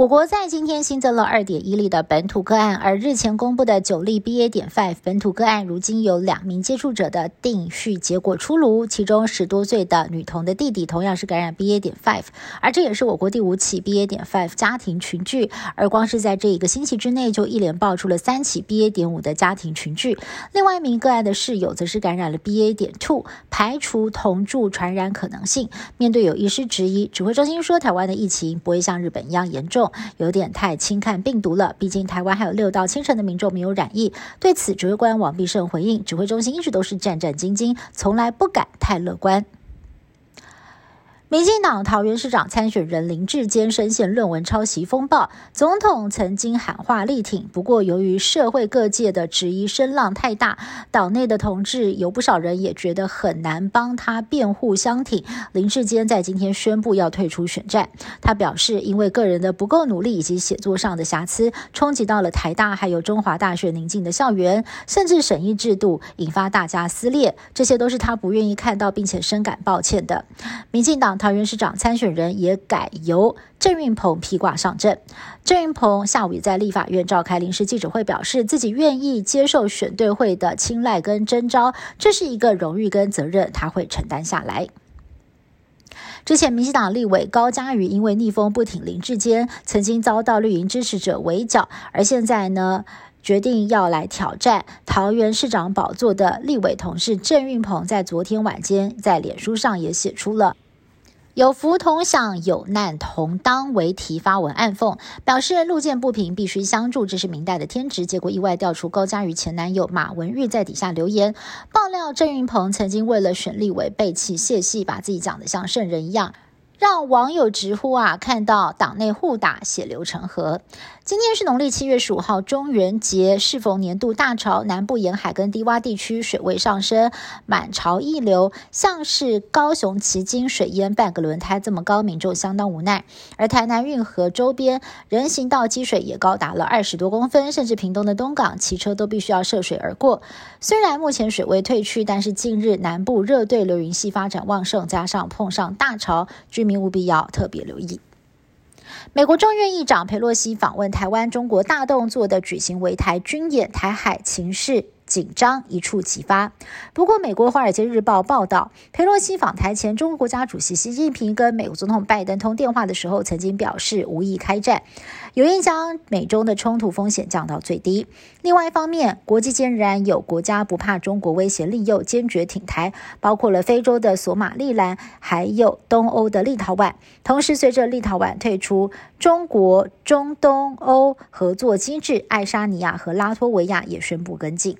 我国在今天新增了二点一例的本土个案，而日前公布的九例 BA. 点 five 本土个案，如今有两名接触者的定序结果出炉，其中十多岁的女童的弟弟同样是感染 BA. 点 five，而这也是我国第五起 BA. 点 five 家庭群聚，而光是在这一个星期之内，就一连爆出了三起 BA. 点五的家庭群聚。另外一名个案的室友则是感染了 BA. 点 two，排除同住传染可能性。面对有医师质疑，指挥中心说台湾的疫情不会像日本一样严重。有点太轻看病毒了，毕竟台湾还有六到七成的民众没有染疫。对此，指挥官王必胜回应，指挥中心一直都是战战兢兢，从来不敢太乐观。民进党桃园市长参选人林志坚深陷论文抄袭风暴，总统曾经喊话力挺，不过由于社会各界的质疑声浪太大，党内的同志有不少人也觉得很难帮他辩护相挺。林志坚在今天宣布要退出选战，他表示，因为个人的不够努力以及写作上的瑕疵，冲击到了台大还有中华大学宁静的校园，甚至审议制度引发大家撕裂，这些都是他不愿意看到并且深感抱歉的。民进党。桃园市长参选人也改由郑运鹏披挂上阵。郑运鹏下午也在立法院召开临时记者会，表示自己愿意接受选对会的青睐跟征召，这是一个荣誉跟责任，他会承担下来。之前民进党立委高嘉瑜因为逆风不挺林志坚，曾经遭到绿营支持者围剿，而现在呢？决定要来挑战桃园市长宝座的立委同事郑运鹏，在昨天晚间在脸书上也写出了。有福同享，有难同当为题发文暗讽，表示路见不平必须相助，这是明代的天职。结果意外调出高嘉瑜前男友马文玉在底下留言爆料，郑云鹏曾经为了选立委背弃谢系，把自己讲的像圣人一样。让网友直呼啊，看到党内互打，血流成河。今天是农历七月十五号，中元节，适逢年度大潮，南部沿海跟低洼地区水位上升，满潮溢流，像是高雄旗津水淹半个轮胎这么高，民众相当无奈。而台南运河周边人行道积水也高达了二十多公分，甚至屏东的东港骑车都必须要涉水而过。虽然目前水位退去，但是近日南部热对流云系发展旺盛，加上碰上大潮，居民。您务必要特别留意。美国众院议长佩洛西访问台湾，中国大动作的举行围台军演，台海情势。紧张一触即发。不过，美国《华尔街日报》报道，佩洛西访台前，中国国家主席习近平跟美国总统拜登通电话的时候，曾经表示无意开战，有意将美中的冲突风险降到最低。另外一方面，国际间仍然有国家不怕中国威胁利诱，坚决挺台，包括了非洲的索马利兰，还有东欧的立陶宛。同时，随着立陶宛退出中国中东欧合作机制，爱沙尼亚和拉脱维亚也宣布跟进。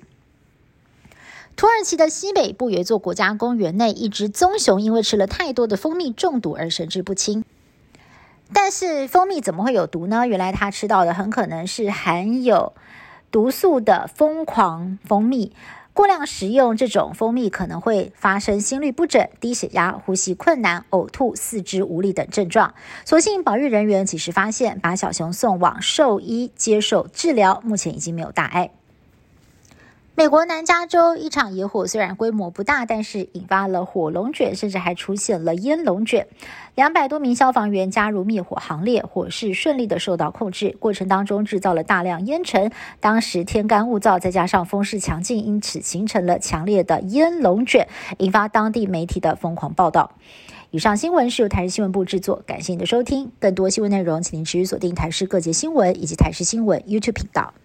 土耳其的西北部有一座国家公园内，一只棕熊因为吃了太多的蜂蜜中毒而神志不清。但是蜂蜜怎么会有毒呢？原来它吃到的很可能是含有毒素的疯狂蜂蜜。过量食用这种蜂蜜可能会发生心律不整、低血压、呼吸困难、呕吐、四肢无力等症状。所幸保育人员及时发现，把小熊送往兽医接受治疗，目前已经没有大碍。美国南加州一场野火虽然规模不大，但是引发了火龙卷，甚至还出现了烟龙卷。两百多名消防员加入灭火行列，火势顺利的受到控制。过程当中制造了大量烟尘，当时天干物燥，再加上风势强劲，因此形成了强烈的烟龙卷，引发当地媒体的疯狂报道。以上新闻是由台视新闻部制作，感谢您的收听。更多新闻内容，请您持续锁定台视各界新闻以及台视新闻 YouTube 频道。